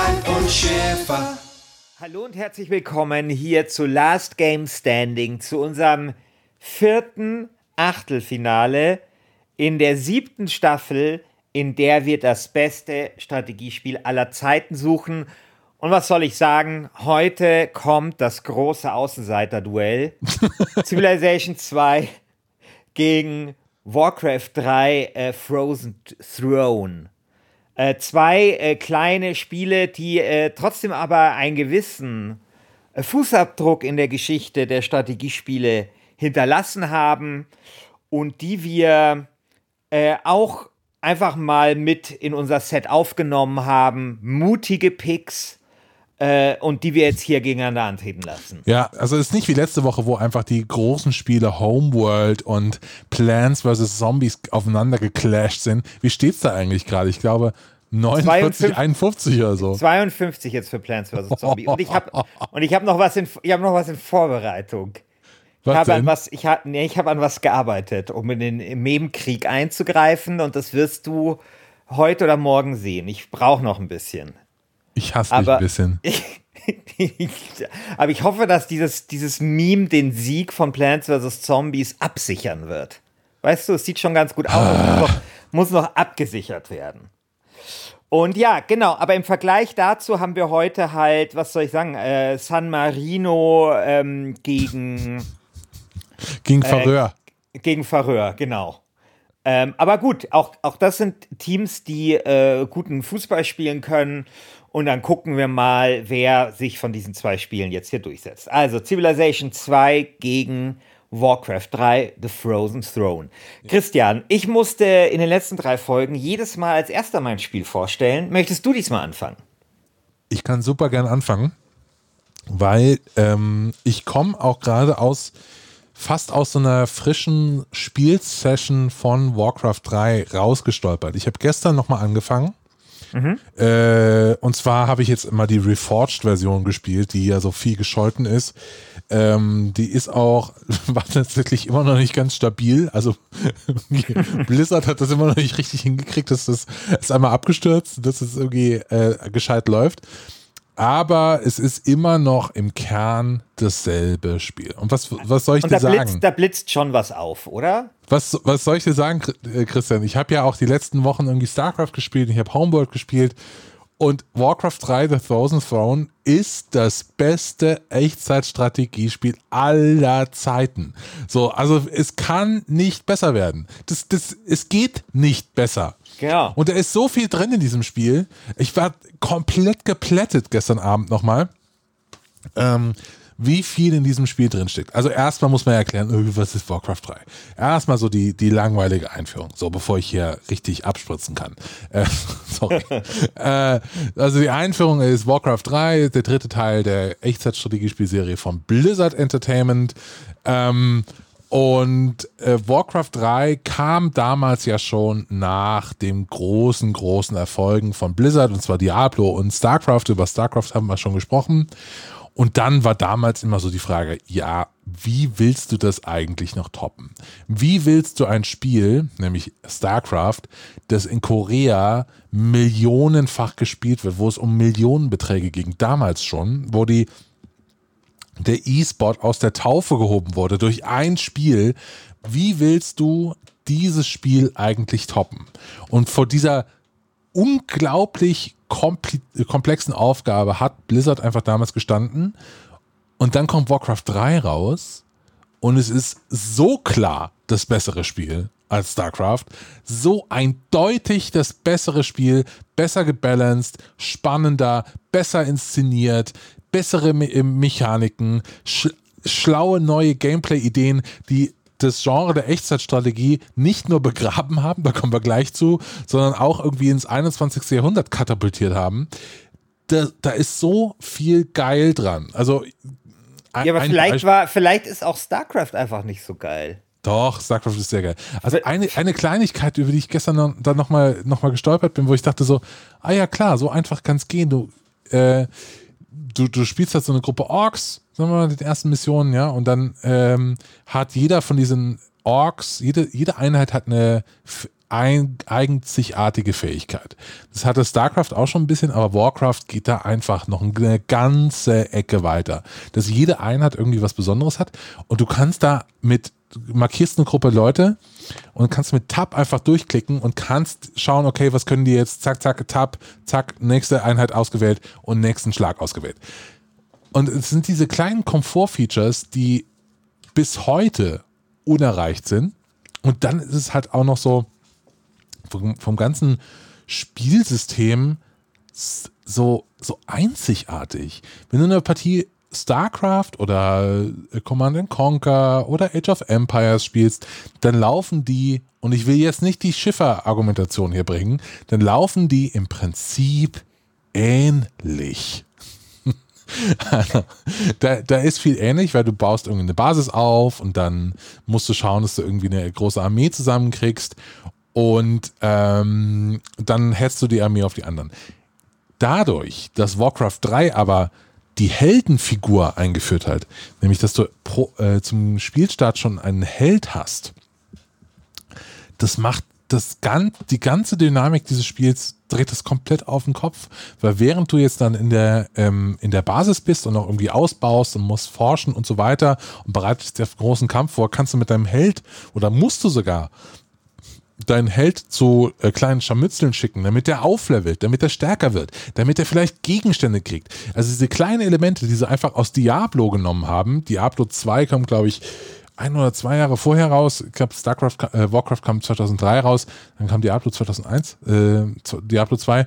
Alf und Schäfer. Hallo und herzlich willkommen hier zu Last Game Standing, zu unserem vierten Achtelfinale in der siebten Staffel, in der wir das beste Strategiespiel aller Zeiten suchen. Und was soll ich sagen? Heute kommt das große Außenseiter-Duell. Civilization 2 gegen Warcraft 3 äh, Frozen Throne. Äh, zwei äh, kleine Spiele, die äh, trotzdem aber einen gewissen äh, Fußabdruck in der Geschichte der Strategiespiele hinterlassen haben und die wir äh, auch einfach mal mit in unser Set aufgenommen haben. Mutige Picks. Äh, und die wir jetzt hier gegeneinander antreten lassen. Ja, also es ist nicht wie letzte Woche, wo einfach die großen Spiele Homeworld und Plants vs. Zombies aufeinander geclasht sind. Wie steht's da eigentlich gerade? Ich glaube 49, 51 oder so. 52 jetzt für Plants vs. Zombies. Und ich habe und ich habe noch was in ich habe noch was in Vorbereitung. Was ich habe an was ich habe nee, ich habe an was gearbeitet, um in den Memkrieg einzugreifen und das wirst du heute oder morgen sehen. Ich brauche noch ein bisschen. Ich hasse dich Aber ein bisschen. aber ich hoffe, dass dieses, dieses Meme den Sieg von Plants vs. Zombies absichern wird. Weißt du, es sieht schon ganz gut aus. Es muss noch, muss noch abgesichert werden. Und ja, genau, aber im Vergleich dazu haben wir heute halt, was soll ich sagen, äh, San Marino ähm, gegen, Gegen Verröhr. gegen Faröer, genau. Ähm, aber gut, auch, auch das sind Teams, die äh, guten Fußball spielen können. Und dann gucken wir mal, wer sich von diesen zwei Spielen jetzt hier durchsetzt. Also Civilization 2 gegen Warcraft 3, The Frozen Throne. Christian, ich musste in den letzten drei Folgen jedes Mal als erster mein Spiel vorstellen. Möchtest du diesmal anfangen? Ich kann super gern anfangen, weil ähm, ich komme auch gerade aus fast aus so einer frischen Spielsession von Warcraft 3 rausgestolpert. Ich habe gestern nochmal angefangen. Äh, und zwar habe ich jetzt immer die Reforged-Version gespielt, die ja so viel gescholten ist. Ähm, die ist auch, war tatsächlich immer noch nicht ganz stabil. Also Blizzard hat das immer noch nicht richtig hingekriegt, dass das ist einmal abgestürzt, dass es irgendwie äh, gescheit läuft. Aber es ist immer noch im Kern dasselbe Spiel. Und was, was soll ich Und dir da blitzt, sagen? da blitzt schon was auf, oder? Was, was soll ich dir sagen, äh, Christian? Ich habe ja auch die letzten Wochen irgendwie StarCraft gespielt, ich habe Homeworld gespielt und Warcraft 3 The Thousand Throne ist das beste Echtzeitstrategiespiel aller Zeiten. So, also es kann nicht besser werden. Das, das, es geht nicht besser. Genau. Und da ist so viel drin in diesem Spiel. Ich war komplett geplättet gestern Abend nochmal, ähm, wie viel in diesem Spiel drinsteckt. Also erstmal muss man erklären, was ist Warcraft 3? Erstmal so die, die langweilige Einführung, so bevor ich hier richtig abspritzen kann. Äh, sorry. äh, also die Einführung ist Warcraft 3, der dritte Teil der Echtzeitstrategiespielserie von Blizzard Entertainment. Ähm, und äh, Warcraft 3 kam damals ja schon nach dem großen, großen Erfolgen von Blizzard, und zwar Diablo und StarCraft. Über StarCraft haben wir schon gesprochen. Und dann war damals immer so die Frage, ja, wie willst du das eigentlich noch toppen? Wie willst du ein Spiel, nämlich StarCraft, das in Korea millionenfach gespielt wird, wo es um Millionenbeträge ging, damals schon, wo die der E-Sport aus der Taufe gehoben wurde durch ein Spiel. Wie willst du dieses Spiel eigentlich toppen? Und vor dieser unglaublich komplexen Aufgabe hat Blizzard einfach damals gestanden. Und dann kommt Warcraft 3 raus und es ist so klar das bessere Spiel als StarCraft. So eindeutig das bessere Spiel, besser gebalanced, spannender, besser inszeniert, bessere Me äh, Mechaniken, sch schlaue neue Gameplay-Ideen, die das Genre der Echtzeitstrategie nicht nur begraben haben, da kommen wir gleich zu, sondern auch irgendwie ins 21. Jahrhundert katapultiert haben. Da, da ist so viel geil dran. Also ja, aber vielleicht war, vielleicht ist auch StarCraft einfach nicht so geil. Doch, StarCraft ist sehr geil. Also eine, eine Kleinigkeit, über die ich gestern noch, dann nochmal noch mal gestolpert bin, wo ich dachte so, ah ja klar, so einfach kann es gehen. Du, äh, du, du spielst halt so eine Gruppe Orks, sagen wir mal, die ersten Missionen, ja, und dann ähm, hat jeder von diesen Orks, jede, jede Einheit hat eine ein, einzigartige Fähigkeit. Das hatte StarCraft auch schon ein bisschen, aber Warcraft geht da einfach noch eine ganze Ecke weiter. Dass jede Einheit irgendwie was Besonderes hat und du kannst da mit, markierst eine Gruppe Leute und kannst mit Tab einfach durchklicken und kannst schauen, okay, was können die jetzt, zack, zack, Tab, zack, nächste Einheit ausgewählt und nächsten Schlag ausgewählt. Und es sind diese kleinen Komfort-Features, die bis heute unerreicht sind. Und dann ist es halt auch noch so, vom, vom ganzen Spielsystem so, so einzigartig. Wenn du eine Partie StarCraft oder äh, Command Conquer oder Age of Empires spielst, dann laufen die, und ich will jetzt nicht die Schiffer-Argumentation hier bringen, dann laufen die im Prinzip ähnlich. da, da ist viel ähnlich, weil du baust irgendwie eine Basis auf und dann musst du schauen, dass du irgendwie eine große Armee zusammenkriegst und ähm, dann hetzt du die Armee auf die anderen. Dadurch, dass Warcraft 3 aber die Heldenfigur eingeführt hat, nämlich dass du pro, äh, zum Spielstart schon einen Held hast, das macht das ganz, die ganze Dynamik dieses Spiels dreht es komplett auf den Kopf, weil während du jetzt dann in der, ähm, in der Basis bist und noch irgendwie ausbaust und musst forschen und so weiter und bereitest dir auf großen Kampf vor, kannst du mit deinem Held oder musst du sogar deinen Held zu äh, kleinen Scharmützeln schicken, damit der auflevelt, damit er stärker wird, damit er vielleicht Gegenstände kriegt. Also diese kleinen Elemente, die sie einfach aus Diablo genommen haben. Diablo 2 kommt, glaube ich, ein oder zwei Jahre vorher raus. Ich glaube, StarCraft, äh, Warcraft kam 2003 raus, dann kam Diablo 2001, äh, Diablo 2.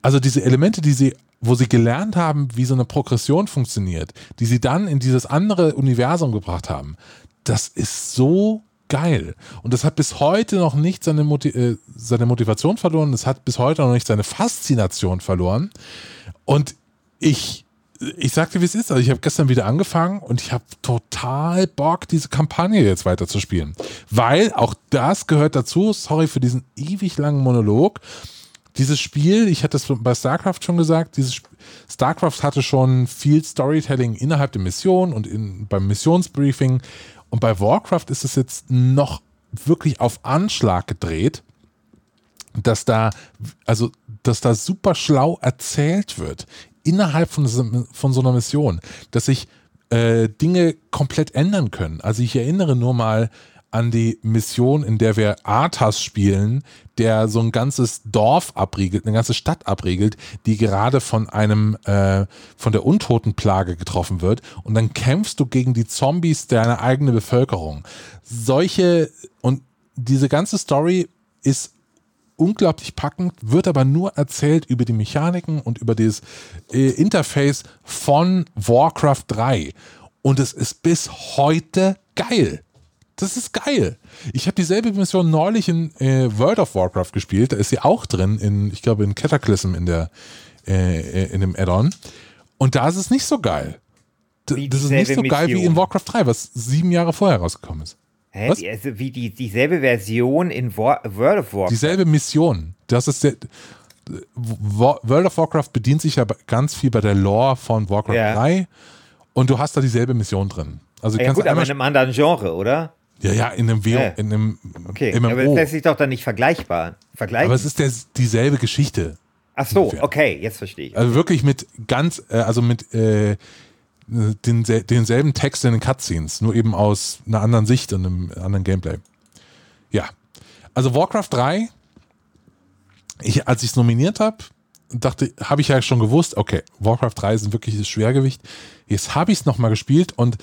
Also diese Elemente, die sie wo sie gelernt haben, wie so eine Progression funktioniert, die sie dann in dieses andere Universum gebracht haben, das ist so geil. Und das hat bis heute noch nicht seine, Motiv äh, seine Motivation verloren, das hat bis heute noch nicht seine Faszination verloren. Und ich, ich sagte, wie es ist. Also ich habe gestern wieder angefangen und ich habe total Bock, diese Kampagne jetzt weiter zu spielen. Weil auch das gehört dazu, sorry für diesen ewig langen Monolog. Dieses Spiel, ich hatte es bei StarCraft schon gesagt, dieses StarCraft hatte schon viel Storytelling innerhalb der Mission und in, beim Missionsbriefing und bei Warcraft ist es jetzt noch wirklich auf Anschlag gedreht, dass da, also, dass da super schlau erzählt wird innerhalb von, von so einer Mission, dass sich äh, Dinge komplett ändern können. Also ich erinnere nur mal an die Mission, in der wir Arthas spielen, der so ein ganzes Dorf abriegelt, eine ganze Stadt abriegelt, die gerade von einem, äh, von der Untotenplage getroffen wird. Und dann kämpfst du gegen die Zombies deiner eigenen Bevölkerung. Solche und diese ganze Story ist unglaublich packend, wird aber nur erzählt über die Mechaniken und über das äh, Interface von Warcraft 3. Und es ist bis heute geil. Das ist geil. Ich habe dieselbe Mission neulich in äh, World of Warcraft gespielt. Da ist sie auch drin, in, ich glaube, in Cataclysm in der äh, in dem Add-on. Und da ist es nicht so geil. D das ist nicht so geil wie in Warcraft 3, was sieben Jahre vorher rausgekommen ist. Hä? Was? Also wie die, dieselbe Version in War World of Warcraft. Dieselbe Mission. Das ist der, World of Warcraft bedient sich ja ganz viel bei der Lore von Warcraft ja. 3 und du hast da dieselbe Mission drin. Also ja, gut, aber in einem anderen Genre, oder? Ja, ja, in einem, WO, ja. in einem okay. MMO. Aber das lässt sich doch dann nicht vergleichbar vergleichen. Aber es ist der, dieselbe Geschichte. Ach so, ungefähr. okay, jetzt verstehe ich. Also wirklich mit ganz, äh, also mit äh, den, denselben Text in den Cutscenes, nur eben aus einer anderen Sicht und einem anderen Gameplay. Ja. Also Warcraft 3 ich, als ich es nominiert habe, dachte, habe ich ja schon gewusst, okay, Warcraft 3 ist ein wirkliches Schwergewicht. Jetzt habe ich es nochmal gespielt und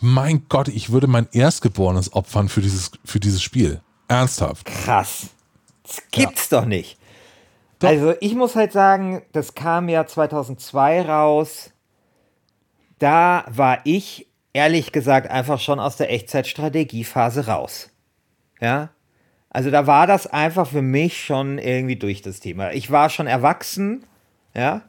mein Gott, ich würde mein Erstgeborenes opfern für dieses, für dieses Spiel. Ernsthaft. Krass. Das gibt's ja. doch nicht. Doch. Also ich muss halt sagen, das kam ja 2002 raus. Da war ich ehrlich gesagt einfach schon aus der Echtzeitstrategiephase raus. Ja, also da war das einfach für mich schon irgendwie durch das Thema. Ich war schon erwachsen, ja,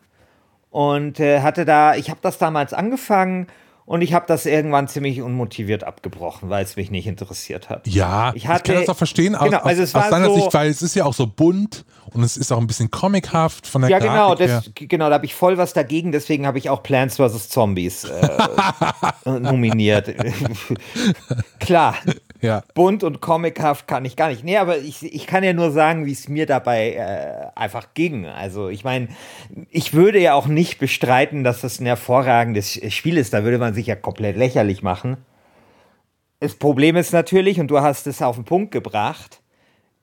und äh, hatte da, ich habe das damals angefangen und ich habe das irgendwann ziemlich unmotiviert abgebrochen, weil es mich nicht interessiert hat. Ja, ich, hatte, ich kann das auch verstehen aus, genau, also aus, aus deiner so, Sicht, weil es ist ja auch so bunt und es ist auch ein bisschen comichaft von der ja, genau, das, genau, da habe ich voll was dagegen, deswegen habe ich auch Plants vs. Zombies äh, nominiert. Klar, ja. bunt und comichaft kann ich gar nicht. Nee, aber ich, ich kann ja nur sagen, wie es mir dabei äh, einfach ging. Also ich meine, ich würde ja auch nicht bestreiten, dass das ein hervorragendes Spiel ist. Da würde man sich ja komplett lächerlich machen. Das Problem ist natürlich, und du hast es auf den Punkt gebracht,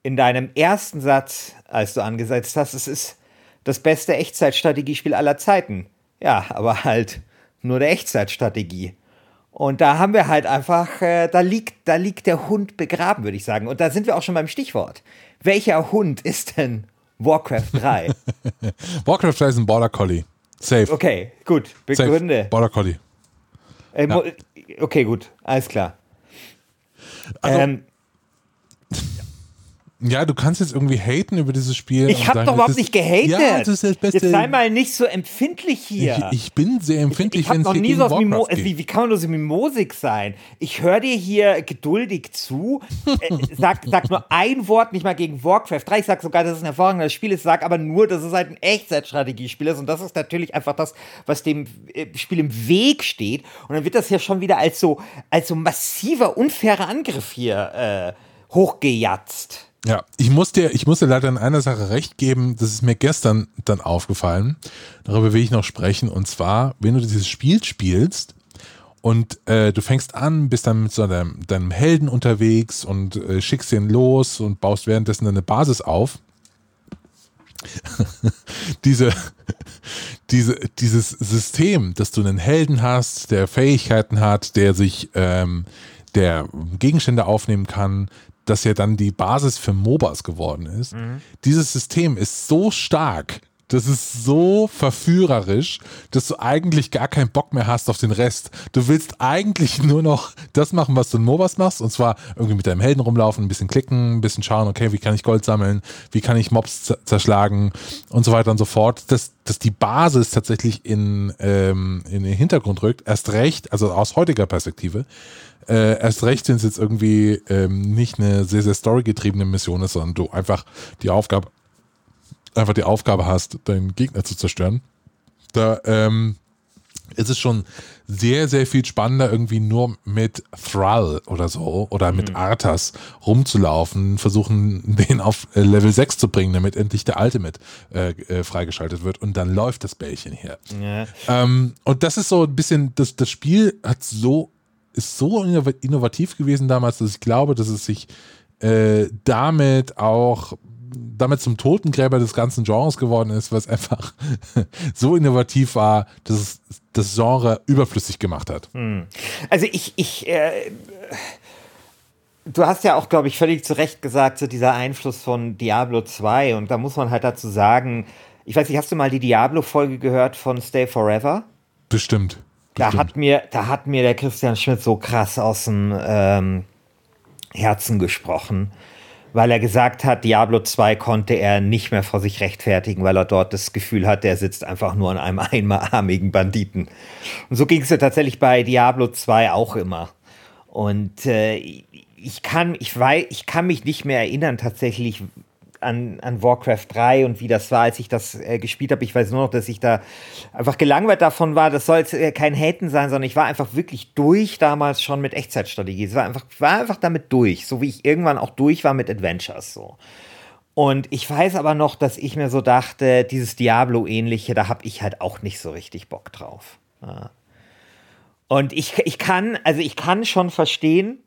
in deinem ersten Satz, als du angesetzt hast, es ist das beste Echtzeitstrategiespiel aller Zeiten. Ja, aber halt nur der Echtzeitstrategie. Und da haben wir halt einfach, äh, da, liegt, da liegt der Hund begraben, würde ich sagen. Und da sind wir auch schon beim Stichwort. Welcher Hund ist denn Warcraft 3? Warcraft 3 ist ein Border Collie. Safe. Okay, gut. Begründe. Safe. Border Collie. Äh, ja. Okay, gut. Alles klar. Also, ähm, ja, du kannst jetzt irgendwie haten über dieses Spiel. Ich habe doch überhaupt nicht gehatet. Ja, das ist das Beste. Jetzt sei mal nicht so empfindlich hier. Ich, ich bin sehr empfindlich, wenn es nie so auf Mimo also wie, wie, kann man nur so mimosig sein? Ich höre dir hier geduldig zu. äh, sag, sag nur ein Wort nicht mal gegen Warcraft 3. Ich sag sogar, dass es ein hervorragendes Spiel ist. Sag aber nur, dass es halt ein Echtzeitstrategiespiel ist. Und das ist natürlich einfach das, was dem äh, Spiel im Weg steht. Und dann wird das ja schon wieder als so, als so massiver, unfairer Angriff hier äh, hochgejatzt. Ja, ich muss dir, ich muss dir leider in einer Sache recht geben, das ist mir gestern dann aufgefallen. Darüber will ich noch sprechen. Und zwar, wenn du dieses Spiel spielst und äh, du fängst an, bist dann mit so deinem, deinem Helden unterwegs und äh, schickst ihn los und baust währenddessen deine Basis auf. diese, diese, dieses System, dass du einen Helden hast, der Fähigkeiten hat, der sich, ähm, der Gegenstände aufnehmen kann, das ja dann die Basis für MOBAs geworden ist. Mhm. Dieses System ist so stark, das ist so verführerisch, dass du eigentlich gar keinen Bock mehr hast auf den Rest. Du willst eigentlich nur noch das machen, was du in MOBAs machst, und zwar irgendwie mit deinem Helden rumlaufen, ein bisschen klicken, ein bisschen schauen, okay, wie kann ich Gold sammeln, wie kann ich Mobs zerschlagen und so weiter und so fort. Dass, dass die Basis tatsächlich in, ähm, in den Hintergrund rückt, erst recht, also aus heutiger Perspektive, äh, erst recht, wenn es jetzt irgendwie ähm, nicht eine sehr, sehr storygetriebene Mission ist, sondern du einfach die Aufgabe, einfach die Aufgabe hast, deinen Gegner zu zerstören. Da ähm, ist es schon sehr, sehr viel spannender, irgendwie nur mit Thrall oder so oder mit mhm. Arthas rumzulaufen, versuchen, den auf äh, Level 6 zu bringen, damit endlich der Ultimate äh, äh, freigeschaltet wird und dann läuft das Bällchen hier. Ja. Ähm, und das ist so ein bisschen, das, das Spiel hat so ist so innovativ gewesen damals, dass ich glaube, dass es sich äh, damit auch damit zum Totengräber des ganzen Genres geworden ist, was einfach so innovativ war, dass es das Genre überflüssig gemacht hat. Hm. Also ich, ich, äh, du hast ja auch, glaube ich, völlig zu Recht gesagt, so dieser Einfluss von Diablo 2 und da muss man halt dazu sagen, ich weiß nicht, hast du mal die Diablo-Folge gehört von Stay Forever? Bestimmt. Da hat, mir, da hat mir der Christian Schmidt so krass aus dem ähm, Herzen gesprochen, weil er gesagt hat, Diablo 2 konnte er nicht mehr vor sich rechtfertigen, weil er dort das Gefühl hat, der sitzt einfach nur an einem einarmigen Banditen. Und so ging es ja tatsächlich bei Diablo 2 auch immer. Und äh, ich kann, ich weiß, ich kann mich nicht mehr erinnern tatsächlich, an, an Warcraft 3 und wie das war, als ich das äh, gespielt habe. Ich weiß nur noch, dass ich da einfach gelangweilt davon war. Das soll jetzt äh, kein Haten sein, sondern ich war einfach wirklich durch damals schon mit Echtzeitstrategie. Es war einfach, war einfach damit durch, so wie ich irgendwann auch durch war mit Adventures so. Und ich weiß aber noch, dass ich mir so dachte, dieses Diablo-ähnliche, da habe ich halt auch nicht so richtig Bock drauf. Ja. Und ich, ich kann, also ich kann schon verstehen,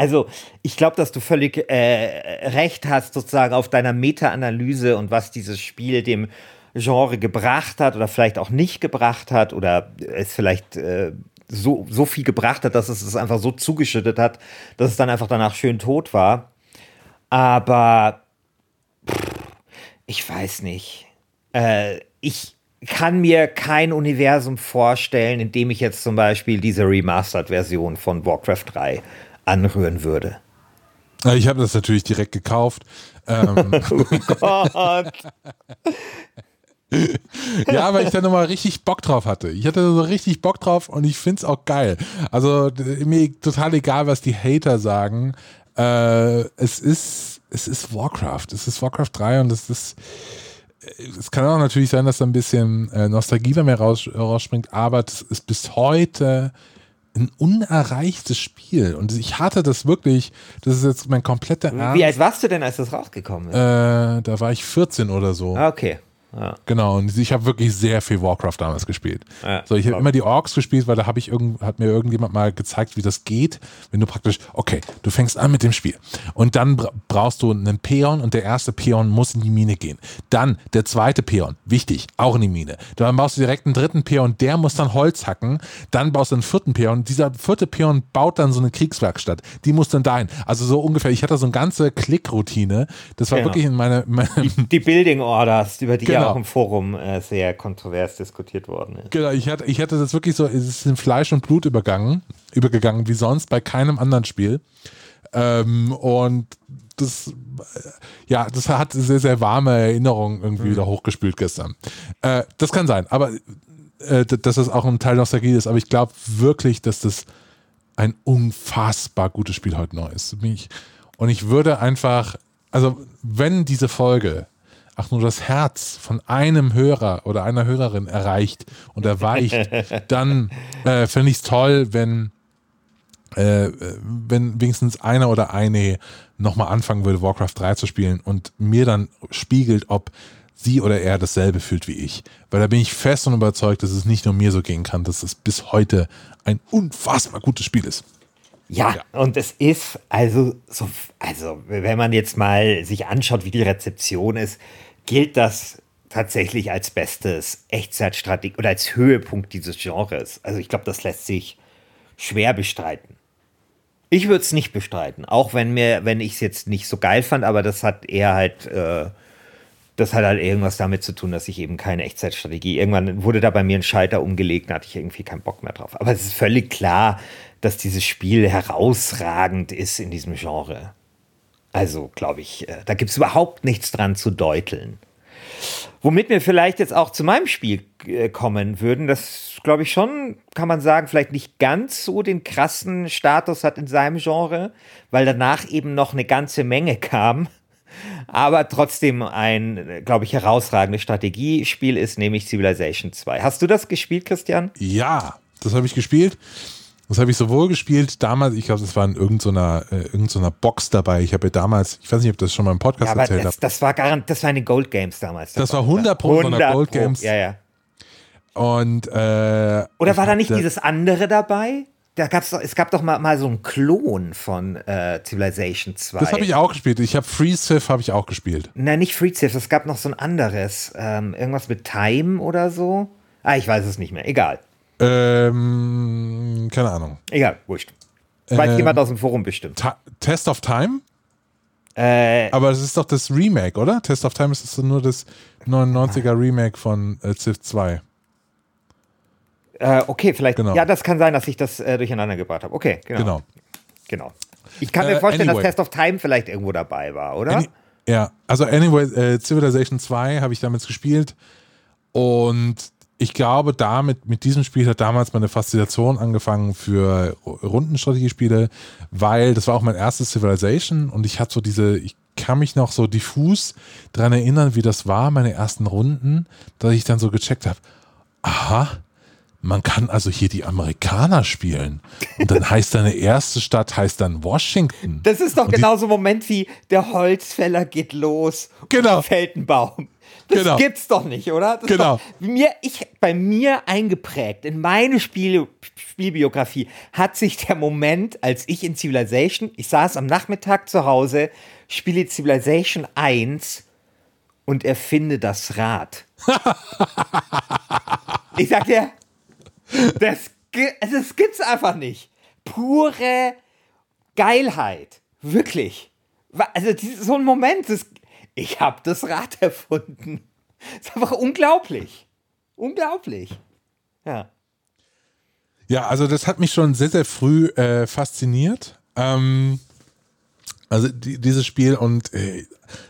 Also, ich glaube, dass du völlig äh, recht hast, sozusagen auf deiner Meta-Analyse und was dieses Spiel dem Genre gebracht hat oder vielleicht auch nicht gebracht hat oder es vielleicht äh, so, so viel gebracht hat, dass es es einfach so zugeschüttet hat, dass es dann einfach danach schön tot war. Aber pff, ich weiß nicht. Äh, ich kann mir kein Universum vorstellen, in dem ich jetzt zum Beispiel diese Remastered-Version von Warcraft 3 anrühren würde. Ich habe das natürlich direkt gekauft. Ähm, oh Gott. ja, weil ich da nochmal richtig Bock drauf hatte. Ich hatte so richtig Bock drauf und ich finde es auch geil. Also mir total egal, was die Hater sagen. Äh, es ist, es ist Warcraft. Es ist Warcraft 3 und es ist. Es kann auch natürlich sein, dass da ein bisschen äh, Nostalgie bei mir raus, rausspringt, aber das ist bis heute ein unerreichtes Spiel. Und ich hatte das wirklich, das ist jetzt mein kompletter Ernst. Wie alt warst du denn, als das rausgekommen ist? Äh, da war ich 14 oder so. Ah, okay. Ja. Genau, und ich habe wirklich sehr viel Warcraft damals gespielt. Ja, so, ich habe immer die Orks gespielt, weil da habe ich irgend, hat mir irgendjemand mal gezeigt, wie das geht, wenn du praktisch, okay, du fängst an mit dem Spiel und dann brauchst du einen Peon und der erste Peon muss in die Mine gehen. Dann der zweite Peon, wichtig, auch in die Mine. Dann baust du direkt einen dritten Peon, der muss dann Holz hacken. Dann baust du einen vierten Peon. Dieser vierte Peon baut dann so eine Kriegswerkstatt. Die muss dann dahin. Also so ungefähr. Ich hatte so eine ganze Klickroutine. Das war genau. wirklich in meine, meine die, die, Building Orders, über die genau genau. auch im Forum äh, sehr kontrovers diskutiert worden ist. Genau, ich hatte, ich hatte das wirklich so, es ist in Fleisch und Blut übergangen, übergegangen, wie sonst bei keinem anderen Spiel. Ähm, und das, ja, das hat sehr, sehr warme Erinnerungen irgendwie mhm. wieder hochgespült gestern. Äh, das kann sein, aber äh, dass das auch ein Teil Nostalgie ist, aber ich glaube wirklich, dass das ein unfassbar gutes Spiel heute noch ist. Und ich würde einfach, also wenn diese Folge ach nur das Herz von einem Hörer oder einer Hörerin erreicht und erweicht, dann äh, fände ich es toll, wenn, äh, wenn wenigstens einer oder eine nochmal anfangen würde, Warcraft 3 zu spielen und mir dann spiegelt, ob sie oder er dasselbe fühlt wie ich. Weil da bin ich fest und überzeugt, dass es nicht nur mir so gehen kann, dass es bis heute ein unfassbar gutes Spiel ist. Ja, ja, und es ist also so, also wenn man jetzt mal sich anschaut, wie die Rezeption ist, gilt das tatsächlich als bestes Echtzeitstrategie oder als Höhepunkt dieses Genres. Also ich glaube, das lässt sich schwer bestreiten. Ich würde es nicht bestreiten, auch wenn mir, wenn ich es jetzt nicht so geil fand, aber das hat eher halt, äh, das hat halt irgendwas damit zu tun, dass ich eben keine Echtzeitstrategie. Irgendwann wurde da bei mir ein Schalter umgelegt, da hatte ich irgendwie keinen Bock mehr drauf. Aber es ist völlig klar, dass dieses Spiel herausragend ist in diesem Genre. Also, glaube ich, äh, da gibt es überhaupt nichts dran zu deuteln. Womit wir vielleicht jetzt auch zu meinem Spiel äh, kommen würden, das glaube ich schon, kann man sagen, vielleicht nicht ganz so den krassen Status hat in seinem Genre, weil danach eben noch eine ganze Menge kam. Aber trotzdem ein, glaube ich, herausragendes Strategiespiel ist, nämlich Civilization 2. Hast du das gespielt, Christian? Ja, das habe ich gespielt. Das habe ich sowohl gespielt damals, ich glaube, das war in irgendeiner, äh, irgendeiner Box dabei. Ich habe ja damals, ich weiß nicht, ob das schon mal im Podcast ja, aber erzählt habe. Das war garant, das war in den Gold Games damals. Das, das war 100 Pro von der Gold Games. Ja, ja. Und äh, oder war da nicht dieses andere dabei? Da gab's doch, es gab doch mal, mal so einen Klon von äh, Civilization 2. Das habe ich auch gespielt. Ich habe Free Civ habe ich auch gespielt. Nein, nicht Free Civ, es gab noch so ein anderes. Ähm, irgendwas mit Time oder so. Ah, ich weiß es nicht mehr. Egal. Ähm, keine Ahnung. Egal, wurscht. Weiß ähm, jemand aus dem Forum bestimmt. Test of Time? Äh, Aber es ist doch das Remake, oder? Test of Time ist nur das 99er Remake von äh, Civ 2. Äh, okay, vielleicht. Genau. Ja, das kann sein, dass ich das äh, durcheinander gebracht habe. Okay, genau. Genau. genau. Ich kann mir äh, vorstellen, anyway. dass Test of Time vielleicht irgendwo dabei war, oder? Any ja, also anyway, äh, Civilization 2 habe ich damals gespielt und ich glaube, damit, mit diesem Spiel hat damals meine Faszination angefangen für Rundenstrategiespiele, weil das war auch mein erstes Civilization und ich hatte so diese, ich kann mich noch so diffus daran erinnern, wie das war, meine ersten Runden, dass ich dann so gecheckt habe, aha, man kann also hier die Amerikaner spielen. Und dann heißt deine erste Stadt heißt dann Washington. Das ist doch genauso ein Moment wie der Holzfäller geht los genau. und fällt einen Baum. Das Genau. gibt's doch nicht, oder? Das Genau. Doch, mir, ich, bei mir eingeprägt, in meine Spiel, Spielbiografie, hat sich der Moment, als ich in Civilization, ich saß am Nachmittag zu Hause, spiele Civilization 1 und erfinde das Rad. ich sag dir, das, also das gibt's einfach nicht. Pure Geilheit. Wirklich. Also so ein Moment, das, ich habe das Rad erfunden. Das ist einfach unglaublich. Unglaublich. Ja. Ja, also das hat mich schon sehr, sehr früh äh, fasziniert. Ähm, also die, dieses Spiel und äh,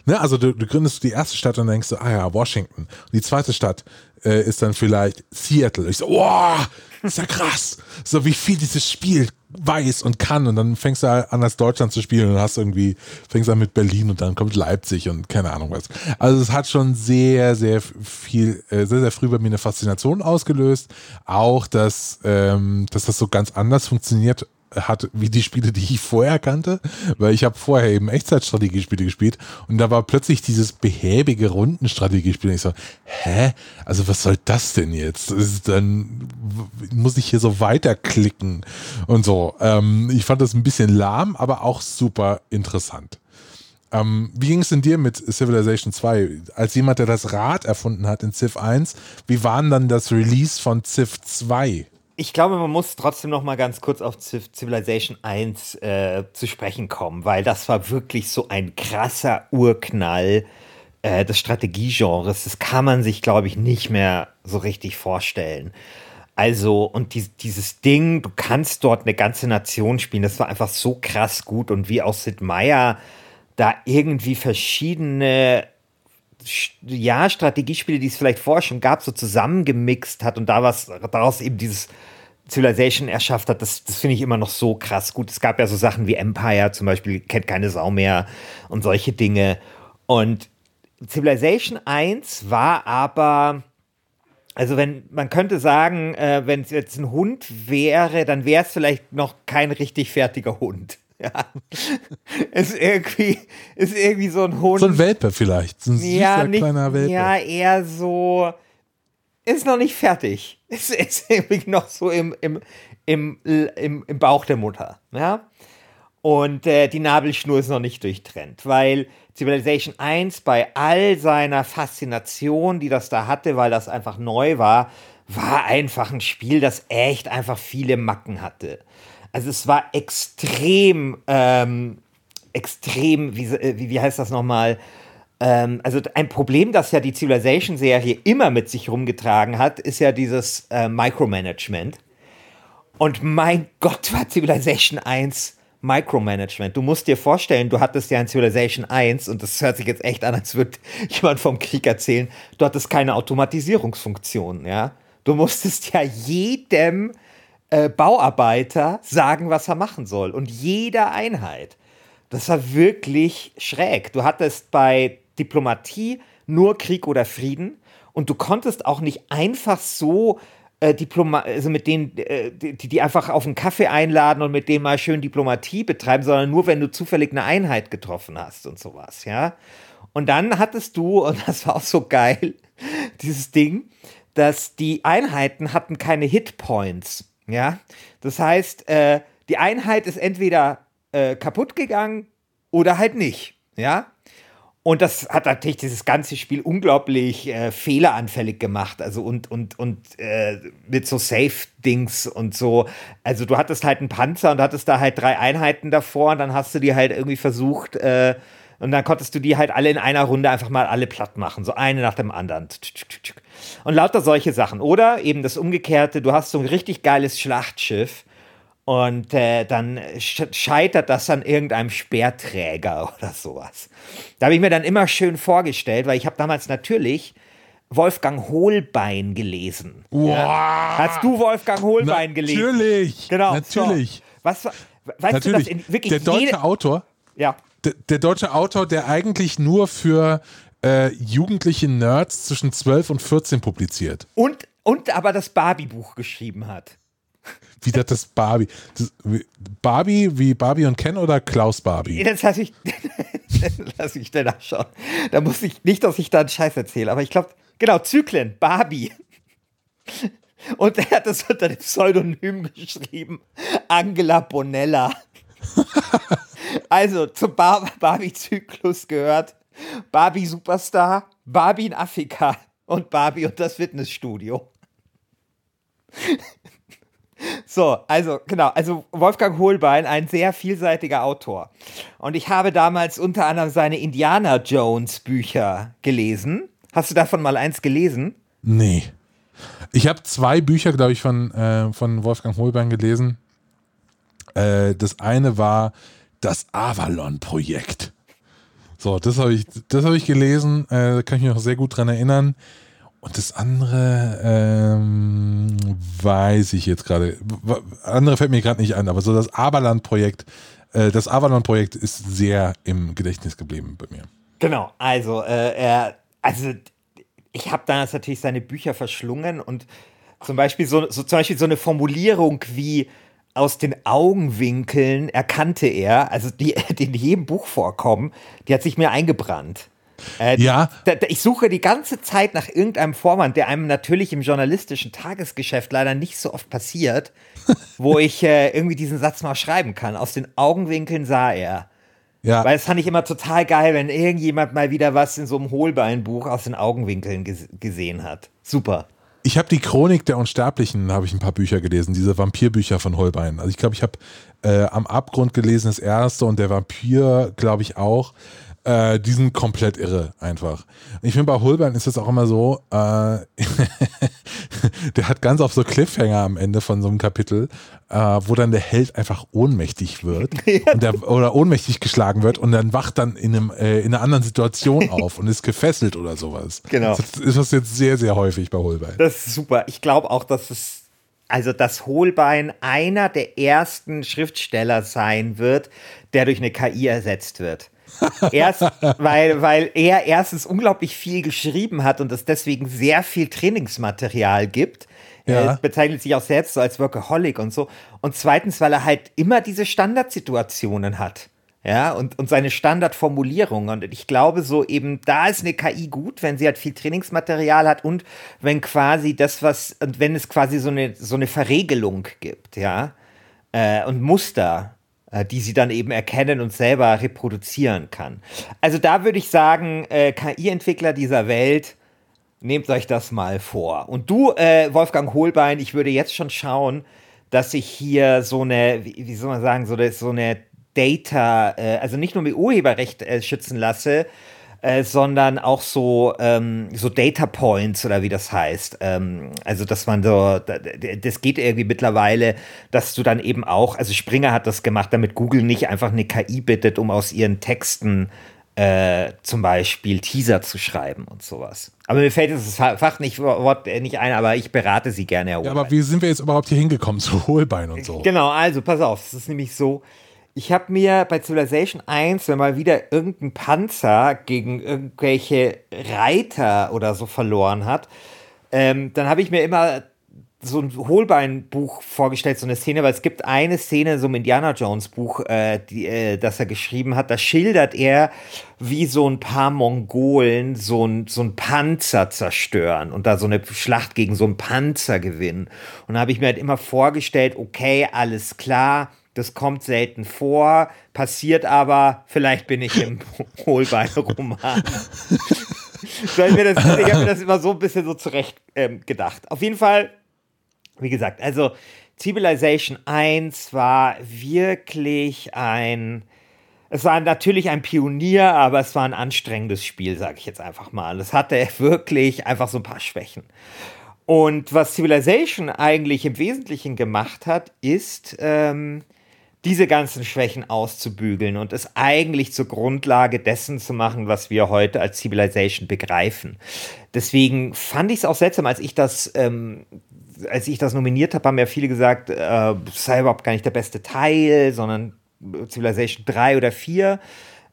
ne, also du, du gründest die erste Stadt und denkst so, ah ja, Washington. Und die zweite Stadt äh, ist dann vielleicht Seattle. Ich so, wow, ist ja krass. So wie viel dieses Spiel weiß und kann. Und dann fängst du an, als Deutschland zu spielen und hast irgendwie, fängst an mit Berlin und dann kommt Leipzig und keine Ahnung was. Also es hat schon sehr, sehr viel, äh, sehr, sehr früh bei mir eine Faszination ausgelöst. Auch, dass, ähm, dass das so ganz anders funktioniert hat wie die Spiele, die ich vorher kannte, weil ich habe vorher eben Echtzeitstrategiespiele gespielt und da war plötzlich dieses behäbige Rundenstrategiespiel und ich so, hä? Also was soll das denn jetzt? Dann muss ich hier so weiterklicken und so. Ähm, ich fand das ein bisschen lahm, aber auch super interessant. Ähm, wie ging es denn dir mit Civilization 2? Als jemand, der das Rad erfunden hat in Civ 1, wie war denn dann das Release von Civ 2? Ich glaube, man muss trotzdem noch mal ganz kurz auf Civ- Civilization 1 äh, zu sprechen kommen, weil das war wirklich so ein krasser Urknall äh, des Strategiegenres. Das kann man sich, glaube ich, nicht mehr so richtig vorstellen. Also, und die, dieses Ding, du kannst dort eine ganze Nation spielen, das war einfach so krass gut und wie auch Sid Meier da irgendwie verschiedene Sch- ja, Strategiespiele, die es vielleicht vorher schon gab, so zusammengemixt hat und da was, daraus eben dieses Civilization erschafft hat, das, das finde ich immer noch so krass gut. Es gab ja so Sachen wie Empire zum Beispiel, kennt keine Sau mehr und solche Dinge. Und Civilization 1 war aber, also wenn, man könnte sagen, äh, wenn es jetzt ein Hund wäre, dann wäre es vielleicht noch kein richtig fertiger Hund. Ja. ist irgendwie, ist irgendwie so ein Hund. So ein Welpe vielleicht. So ein süßer Ja, nicht, kleiner Welpe. ja, eher so. Ist noch nicht fertig. Ist, ist irgendwie noch so im, im, im, im, im Bauch der Mutter. Ja? Und äh, die Nabelschnur ist noch nicht durchtrennt, weil Civilization 1 bei all seiner Faszination, die das da hatte, weil das einfach neu war, war einfach ein Spiel, das echt einfach viele Macken hatte. Also es war extrem, ähm, extrem, wie, äh, wie, wie heißt das nochmal? Ähm, also ein Problem, das ja die Civilization-Serie immer mit sich rumgetragen hat, ist ja dieses äh, Micromanagement. Und mein Gott, war Civilization 1 Micromanagement. Du musst dir vorstellen, du hattest ja in Civilization 1, und das hört sich jetzt echt an, als würde jemand vom Krieg erzählen, du hattest keine Automatisierungsfunktion, ja. Du musstest ja jedem äh, Bauarbeiter sagen, was er machen soll. Und jeder Einheit. Das war wirklich schräg. Du hattest bei Diplomatie nur Krieg oder Frieden und du konntest auch nicht einfach so äh, Diploma also mit denen, äh, die, die einfach auf einen Kaffee einladen und mit denen mal schön Diplomatie betreiben, sondern nur, wenn du zufällig eine Einheit getroffen hast und sowas, ja. Und dann hattest du, und das war auch so geil, dieses Ding, dass die Einheiten hatten keine Hitpoints, ja. Das heißt, äh, die Einheit ist entweder äh, kaputt gegangen oder halt nicht, ja. Und das hat natürlich dieses ganze Spiel unglaublich äh, fehleranfällig gemacht. Also und, und, und äh, mit so Safe-Dings und so. Also du hattest halt einen Panzer und hattest da halt drei Einheiten davor und dann hast du die halt irgendwie versucht, äh, und dann konntest du die halt alle in einer Runde einfach mal alle platt machen. So eine nach dem anderen. Und lauter solche Sachen. Oder eben das Umgekehrte, du hast so ein richtig geiles Schlachtschiff und äh, dann sch scheitert das an irgendeinem Speerträger oder sowas. Da habe ich mir dann immer schön vorgestellt, weil ich habe damals natürlich Wolfgang Holbein gelesen. Ja? Hast du Wolfgang Holbein gelesen? Natürlich. Genau. Natürlich. So. Was, weißt Natürlich. du, dass in wirklich der deutsche Autor, ja. Der, deutsche Autor, der eigentlich nur für äh, jugendliche Nerds zwischen 12 und 14 publiziert. Und, und aber das Barbie-Buch geschrieben hat. Wie das ist Barbie. Das, Barbie wie Barbie und Ken oder Klaus Barbie? Jetzt lass ich, lass ich dann nachschauen. Da muss ich nicht, dass ich da einen Scheiß erzähle, aber ich glaube, genau, Zyklen, Barbie. Und er hat das unter dem Pseudonym geschrieben. Angela Bonella. Also zum Bar Barbie-Zyklus gehört Barbie Superstar, Barbie in Afrika und Barbie und das Fitnessstudio. So, also genau, also Wolfgang Hohlbein, ein sehr vielseitiger Autor. Und ich habe damals unter anderem seine Indiana Jones Bücher gelesen. Hast du davon mal eins gelesen? Nee. Ich habe zwei Bücher, glaube ich, von, äh, von Wolfgang Hohlbein gelesen. Äh, das eine war das Avalon-Projekt. So, das habe ich, hab ich gelesen, äh, kann ich mich noch sehr gut dran erinnern. Und das andere ähm, weiß ich jetzt gerade. Andere fällt mir gerade nicht ein, aber so das Avalon-Projekt, äh, das Avalon-Projekt ist sehr im Gedächtnis geblieben bei mir. Genau, also äh, er, also ich habe damals natürlich seine Bücher verschlungen und zum Beispiel so, so, zum Beispiel so eine Formulierung wie aus den Augenwinkeln erkannte er, also die, die in jedem Buch vorkommen, die hat sich mir eingebrannt. Äh, ja. Da, da, ich suche die ganze Zeit nach irgendeinem Vorwand, der einem natürlich im journalistischen Tagesgeschäft leider nicht so oft passiert, wo ich äh, irgendwie diesen Satz mal schreiben kann. Aus den Augenwinkeln sah er. Ja. Weil das fand ich immer total geil, wenn irgendjemand mal wieder was in so einem Hohlbeinbuch aus den Augenwinkeln ges gesehen hat. Super. Ich habe die Chronik der Unsterblichen, habe ich ein paar Bücher gelesen, diese Vampirbücher von Holbein. Also ich glaube, ich habe äh, am Abgrund gelesen das erste und der Vampir, glaube ich auch. Äh, die sind komplett irre einfach. Ich finde, bei Holbein ist es auch immer so, äh, der hat ganz auf so Cliffhanger am Ende von so einem Kapitel, äh, wo dann der Held einfach ohnmächtig wird der, oder ohnmächtig geschlagen wird und dann wacht dann in, einem, äh, in einer anderen Situation auf und ist gefesselt oder sowas. Genau. Das ist das jetzt sehr, sehr häufig bei Holbein. Das ist super. Ich glaube auch, dass es also dass Holbein einer der ersten Schriftsteller sein wird, der durch eine KI ersetzt wird. Erst, weil, weil er erstens unglaublich viel geschrieben hat und es deswegen sehr viel Trainingsmaterial gibt. Ja. Er bezeichnet sich auch selbst so als Workaholic und so. Und zweitens, weil er halt immer diese Standardsituationen hat. Ja, und, und seine Standardformulierung. Und ich glaube, so eben, da ist eine KI gut, wenn sie halt viel Trainingsmaterial hat und wenn quasi das, was, und wenn es quasi so eine, so eine Verregelung gibt, ja, äh, und Muster, die sie dann eben erkennen und selber reproduzieren kann. Also da würde ich sagen, äh, KI-Entwickler dieser Welt, nehmt euch das mal vor. Und du, äh, Wolfgang Holbein, ich würde jetzt schon schauen, dass ich hier so eine, wie, soll man sagen, so, so eine Data, äh, also nicht nur mit Urheberrecht äh, schützen lasse, äh, sondern auch so, ähm, so Data Points oder wie das heißt. Ähm, also, dass man so, das geht irgendwie mittlerweile, dass du dann eben auch, also Springer hat das gemacht, damit Google nicht einfach eine KI bittet, um aus ihren Texten äh, zum Beispiel Teaser zu schreiben und sowas. Aber mir fällt das Fach nicht, Wort äh, nicht ein, aber ich berate sie gerne, Herr Ja, aber wie sind wir jetzt überhaupt hier hingekommen zu Hohlbein und so? Genau, also pass auf, es ist nämlich so, ich habe mir bei Civilization 1, wenn mal wieder irgendein Panzer gegen irgendwelche Reiter oder so verloren hat, ähm, dann habe ich mir immer so ein Hohlbeinbuch vorgestellt, so eine Szene, weil es gibt eine Szene so im Indiana Jones Buch, äh, äh, das er geschrieben hat, da schildert er, wie so ein paar Mongolen so ein, so ein Panzer zerstören und da so eine Schlacht gegen so einen Panzer gewinnen. Und da habe ich mir halt immer vorgestellt, okay, alles klar, das kommt selten vor, passiert aber, vielleicht bin ich im Hohlbein-Roman. ich, ich habe mir das immer so ein bisschen so zurecht ähm, gedacht. Auf jeden Fall, wie gesagt, also Civilization 1 war wirklich ein. Es war natürlich ein Pionier, aber es war ein anstrengendes Spiel, sage ich jetzt einfach mal. Es hatte wirklich einfach so ein paar Schwächen. Und was Civilization eigentlich im Wesentlichen gemacht hat, ist, ähm, diese ganzen Schwächen auszubügeln und es eigentlich zur Grundlage dessen zu machen, was wir heute als Civilization begreifen. Deswegen fand ich es auch seltsam, als ich das, ähm, als ich das nominiert habe, haben ja viele gesagt, äh, sei überhaupt gar nicht der beste Teil, sondern Civilization 3 oder 4.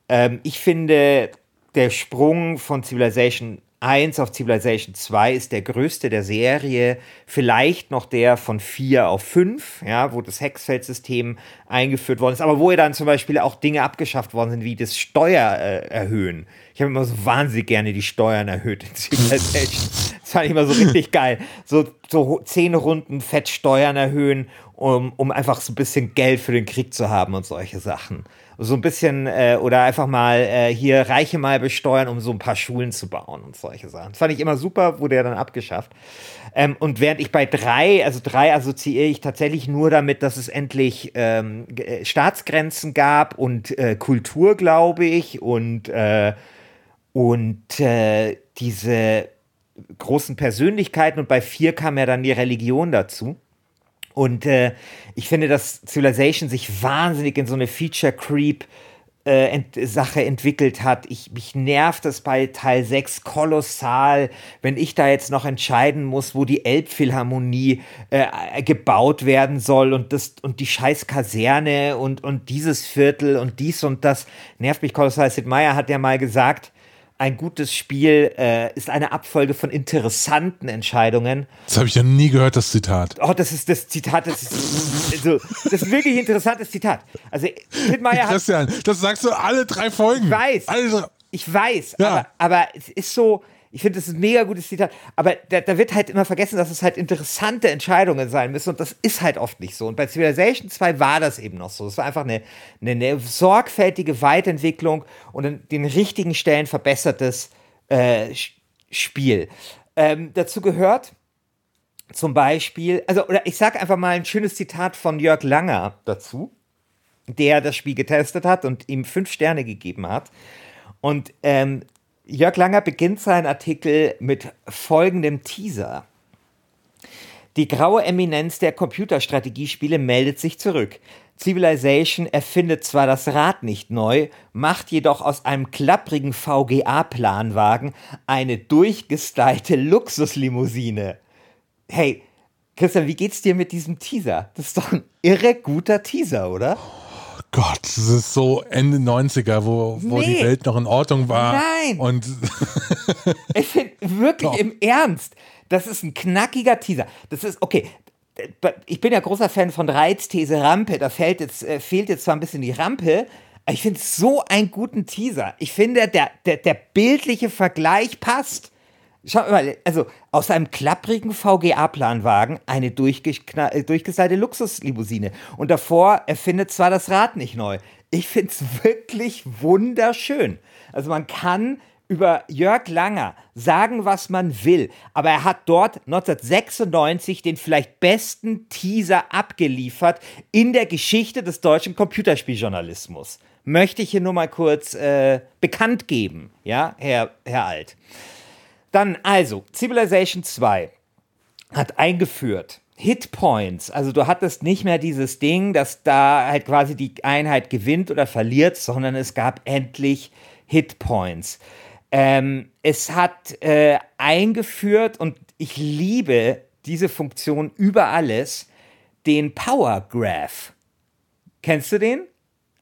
Ähm, ich finde, der Sprung von Civilization 1 auf Civilization 2 ist der größte der Serie, vielleicht noch der von 4 auf 5, ja, wo das Hexfeldsystem eingeführt worden ist, aber wo ja dann zum Beispiel auch Dinge abgeschafft worden sind, wie das Steuer äh, erhöhen. Ich habe immer so wahnsinnig gerne die Steuern erhöht in Civilization. Das fand ich immer so richtig geil. So, so zehn Runden Fettsteuern erhöhen, um, um einfach so ein bisschen Geld für den Krieg zu haben und solche Sachen so ein bisschen äh, oder einfach mal äh, hier Reiche mal besteuern, um so ein paar Schulen zu bauen und solche Sachen. Das fand ich immer super, wurde ja dann abgeschafft. Ähm, und während ich bei drei, also drei assoziiere ich tatsächlich nur damit, dass es endlich ähm, äh, Staatsgrenzen gab und äh, Kultur, glaube ich, und, äh, und äh, diese großen Persönlichkeiten. Und bei vier kam ja dann die Religion dazu. Und äh, ich finde, dass Civilization sich wahnsinnig in so eine Feature Creep äh, ent Sache entwickelt hat. Ich, mich nervt das bei Teil 6 kolossal, wenn ich da jetzt noch entscheiden muss, wo die Elbphilharmonie äh, gebaut werden soll und, das, und die scheiß Kaserne und, und dieses Viertel und dies und das nervt mich kolossal. Sid Meier hat ja mal gesagt, ein gutes Spiel äh, ist eine Abfolge von interessanten Entscheidungen. Das habe ich ja nie gehört, das Zitat. Oh, das ist das Zitat, das ist, also, das ist wirklich ein interessantes Zitat. Also, Hittmeier Christian, das sagst du alle drei Folgen. Ich weiß. Alle, ich weiß, ja. aber, aber es ist so, ich finde, das ist ein mega gutes Zitat. Aber da, da, wird halt immer vergessen, dass es halt interessante Entscheidungen sein müssen. Und das ist halt oft nicht so. Und bei Civilization 2 war das eben noch so. Es war einfach eine, eine, eine sorgfältige Weiterentwicklung und an den richtigen Stellen verbessertes äh, Spiel. Ähm, dazu gehört zum Beispiel, also, oder ich sage einfach mal ein schönes Zitat von Jörg Langer dazu, der das Spiel getestet hat und ihm fünf Sterne gegeben hat. Und ähm, Jörg Langer beginnt seinen Artikel mit folgendem Teaser. Die graue Eminenz der Computerstrategiespiele meldet sich zurück. Civilization erfindet zwar das Rad nicht neu, macht jedoch aus einem klapprigen VGA-Planwagen eine durchgestylte Luxuslimousine. Hey, Christian, wie geht's dir mit diesem Teaser? Das ist doch ein irre guter Teaser, oder? Gott, das ist so Ende 90er, wo, wo nee. die Welt noch in Ordnung war. Nein. Und ich finde wirklich Doch. im Ernst, das ist ein knackiger Teaser. Das ist, okay, ich bin ja großer Fan von Reizthese Rampe. Da fehlt jetzt, äh, fehlt jetzt zwar ein bisschen die Rampe, aber ich finde so einen guten Teaser. Ich finde, der, der, der bildliche Vergleich passt. Schau mal, also aus einem klapprigen VGA-Planwagen eine äh, durchgestylte Luxuslimousine. Und davor erfindet zwar das Rad nicht neu. Ich finde es wirklich wunderschön. Also man kann über Jörg Langer sagen, was man will, aber er hat dort 1996 den vielleicht besten Teaser abgeliefert in der Geschichte des deutschen Computerspieljournalismus. Möchte ich hier nur mal kurz äh, bekannt geben, ja, Herr, Herr Alt. Dann also, Civilization 2 hat eingeführt Hitpoints. Also du hattest nicht mehr dieses Ding, dass da halt quasi die Einheit gewinnt oder verliert, sondern es gab endlich Hitpoints. Ähm, es hat äh, eingeführt und ich liebe diese Funktion über alles, den Power Graph. Kennst du den?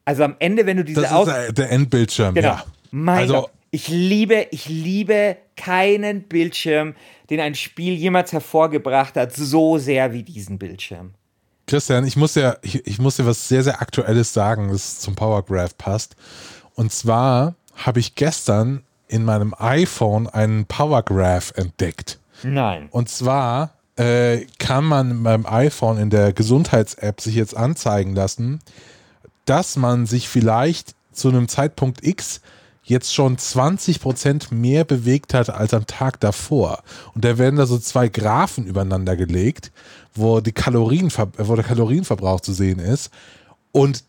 Also am Ende, wenn du diese Das ist der, der Endbildschirm, genau. ja. Mein also, Gott. Ich liebe, ich liebe keinen Bildschirm, den ein Spiel jemals hervorgebracht hat, so sehr wie diesen Bildschirm. Christian, ich muss ja, ich, ich muss dir was sehr, sehr Aktuelles sagen, das zum Power Graph passt. Und zwar habe ich gestern in meinem iPhone einen Power Graph entdeckt. Nein. Und zwar äh, kann man beim iPhone in der Gesundheits-App sich jetzt anzeigen lassen, dass man sich vielleicht zu einem Zeitpunkt X jetzt schon 20 Prozent mehr bewegt hat als am Tag davor. Und da werden da so zwei Graphen übereinander gelegt, wo, die Kalorien, wo der Kalorienverbrauch zu sehen ist. Und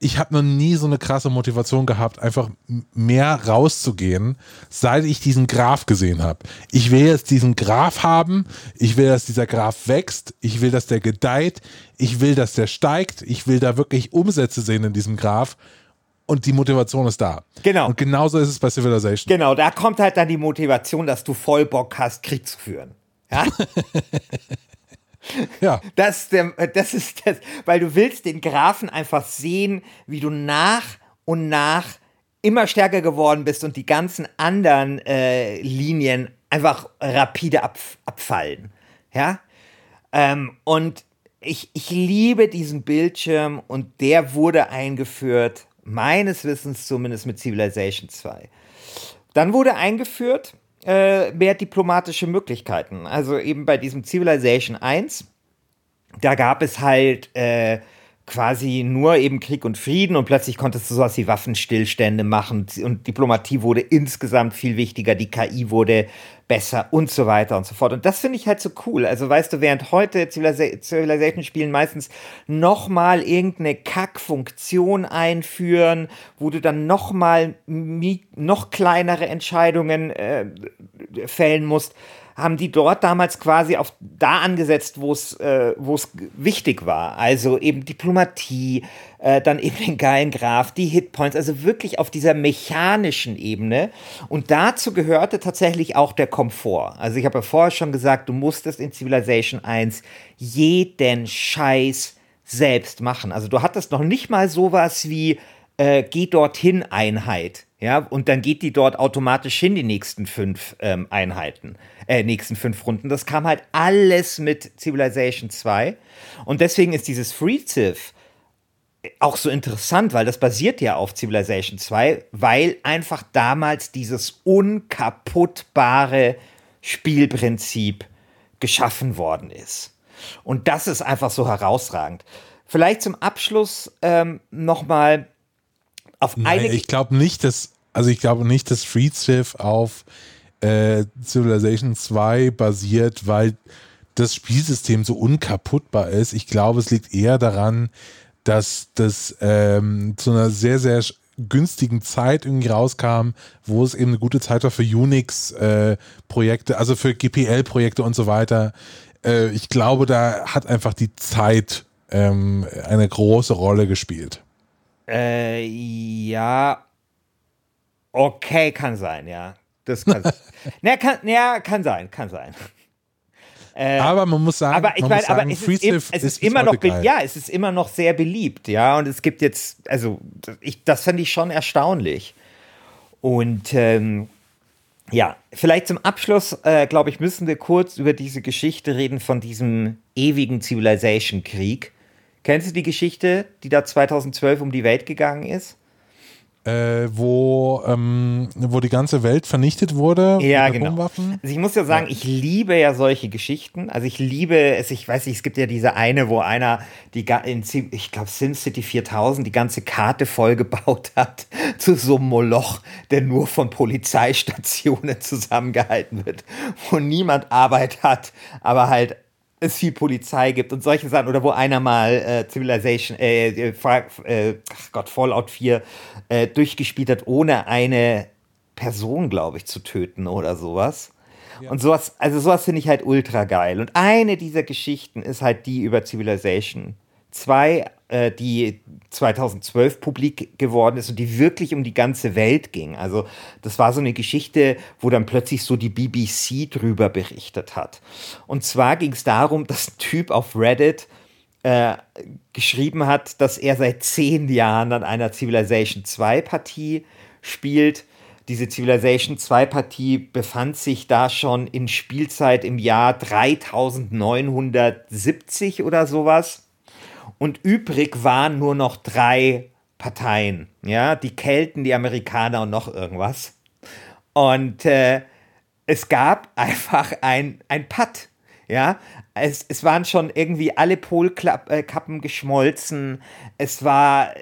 ich habe noch nie so eine krasse Motivation gehabt, einfach mehr rauszugehen, seit ich diesen Graph gesehen habe. Ich will jetzt diesen Graph haben, ich will, dass dieser Graph wächst, ich will, dass der gedeiht, ich will, dass der steigt, ich will da wirklich Umsätze sehen in diesem Graph und die Motivation ist da. Genau. Und genauso ist es bei Civilization. Genau, da kommt halt dann die Motivation, dass du voll Bock hast, Krieg zu führen. Ja. ja. Das, das ist das, weil du willst den Graphen einfach sehen, wie du nach und nach immer stärker geworden bist und die ganzen anderen äh, Linien einfach rapide ab, abfallen. Ja. Ähm, und ich, ich liebe diesen Bildschirm und der wurde eingeführt, meines Wissens zumindest mit Civilization 2. Dann wurde eingeführt äh, mehr diplomatische Möglichkeiten. Also eben bei diesem Civilization 1, da gab es halt äh, quasi nur eben Krieg und Frieden und plötzlich konntest du sowas wie Waffenstillstände machen und Diplomatie wurde insgesamt viel wichtiger, die KI wurde besser und so weiter und so fort. Und das finde ich halt so cool. Also weißt du, während heute Civilization spielen meistens nochmal irgendeine Kackfunktion einführen, wo du dann nochmal noch kleinere Entscheidungen äh, fällen musst, haben die dort damals quasi auf da angesetzt, wo es äh, wo es wichtig war. Also eben Diplomatie, äh, dann eben den geilen Graph, die Hitpoints, also wirklich auf dieser mechanischen Ebene. Und dazu gehörte tatsächlich auch der Komfort. Also ich habe ja vorher schon gesagt, du musstest in Civilization 1 jeden Scheiß selbst machen. Also du hattest noch nicht mal sowas wie äh, geh dorthin Einheit. Ja, und dann geht die dort automatisch hin, die nächsten fünf ähm, Einheiten, äh, nächsten fünf Runden. Das kam halt alles mit Civilization 2. Und deswegen ist dieses Free Civ auch so interessant, weil das basiert ja auf Civilization 2, weil einfach damals dieses unkaputtbare Spielprinzip geschaffen worden ist. Und das ist einfach so herausragend. Vielleicht zum Abschluss ähm, nochmal auf Nein, eine. Ich glaube nicht, dass, also ich glaube nicht, dass Street Civ auf äh, Civilization 2 basiert, weil das Spielsystem so unkaputtbar ist. Ich glaube, es liegt eher daran, dass das ähm, zu einer sehr, sehr günstigen Zeit irgendwie rauskam, wo es eben eine gute Zeit war für Unix-Projekte, äh, also für GPL-Projekte und so weiter. Äh, ich glaube, da hat einfach die Zeit ähm, eine große Rolle gespielt. Äh, ja. Okay, kann sein, ja. Das kann, na, kann, ja, kann sein, kann sein. Äh, aber man muss sagen, aber ich meine, aber es, ist, es ist, immer noch, ja, es ist immer noch sehr beliebt, ja, und es gibt jetzt, also ich, das fand ich schon erstaunlich. Und ähm, ja, vielleicht zum Abschluss, äh, glaube ich, müssen wir kurz über diese Geschichte reden von diesem ewigen Civilization-Krieg. Kennst du die Geschichte, die da 2012 um die Welt gegangen ist? äh, wo, ähm, wo die ganze Welt vernichtet wurde. Ja, genau. Also ich muss ja sagen, ja. ich liebe ja solche Geschichten. Also ich liebe es, ich weiß nicht, es gibt ja diese eine, wo einer die in, ich glaube SimCity 4000 die ganze Karte vollgebaut hat zu so einem Moloch, der nur von Polizeistationen zusammengehalten wird, wo niemand Arbeit hat, aber halt es viel Polizei gibt und solche Sachen. Oder wo einer mal äh, Civilization, äh, äh, äh Gott, Fallout 4 äh, durchgespielt hat, ohne eine Person, glaube ich, zu töten oder sowas. Ja. Und sowas, also sowas finde ich halt ultra geil. Und eine dieser Geschichten ist halt die über Civilization 2, äh, die 2012 publik geworden ist und die wirklich um die ganze Welt ging. Also das war so eine Geschichte, wo dann plötzlich so die BBC drüber berichtet hat. Und zwar ging es darum, dass ein Typ auf Reddit äh, geschrieben hat, dass er seit zehn Jahren an einer Civilization 2 Partie spielt. Diese Civilization 2 Partie befand sich da schon in Spielzeit im Jahr 3970 oder sowas und übrig waren nur noch drei Parteien. Ja, die Kelten, die Amerikaner und noch irgendwas. Und äh, es gab einfach ein, ein Putt. Ja, es, es waren schon irgendwie alle Polkappen geschmolzen. Es war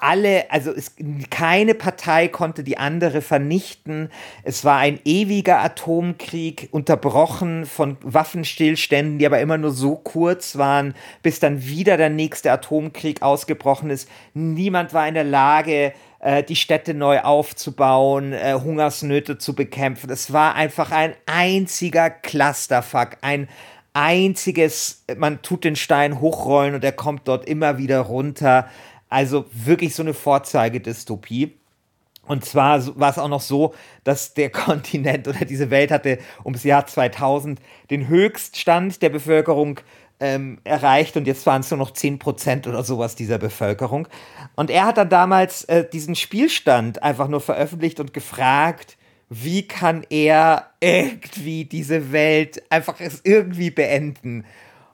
alle, also es, keine Partei konnte die andere vernichten. Es war ein ewiger Atomkrieg, unterbrochen von Waffenstillständen, die aber immer nur so kurz waren, bis dann wieder der nächste Atomkrieg ausgebrochen ist. Niemand war in der Lage, äh, die Städte neu aufzubauen, äh, Hungersnöte zu bekämpfen. Es war einfach ein einziger Clusterfuck, ein einziges, man tut den Stein hochrollen und er kommt dort immer wieder runter. Also wirklich so eine Vorzeigedystopie. Und zwar war es auch noch so, dass der Kontinent oder diese Welt hatte ums Jahr 2000 den Höchststand der Bevölkerung ähm, erreicht und jetzt waren es nur noch 10% oder sowas dieser Bevölkerung. Und er hat dann damals äh, diesen Spielstand einfach nur veröffentlicht und gefragt, wie kann er irgendwie diese Welt einfach es irgendwie beenden,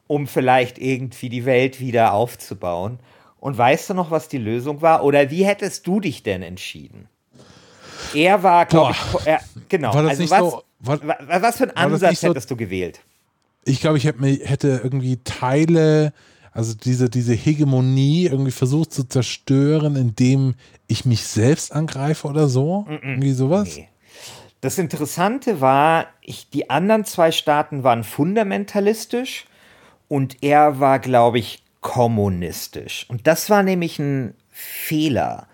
um vielleicht irgendwie die Welt wieder aufzubauen. Und weißt du noch, was die Lösung war? Oder wie hättest du dich denn entschieden? Er war, glaube ich, er, genau. War also was, so- war- wa- was für einen Ansatz nicht so- hättest du gewählt? Ich glaube, ich hätte, mir- hätte irgendwie Teile, also diese, diese Hegemonie irgendwie versucht zu zerstören, indem ich mich selbst angreife oder so. Irgendwie sowas. Nee. Das Interessante war, ich, die anderen zwei Staaten waren fundamentalistisch und er war, glaube ich, kommunistisch. Und das war nämlich ein Fehler.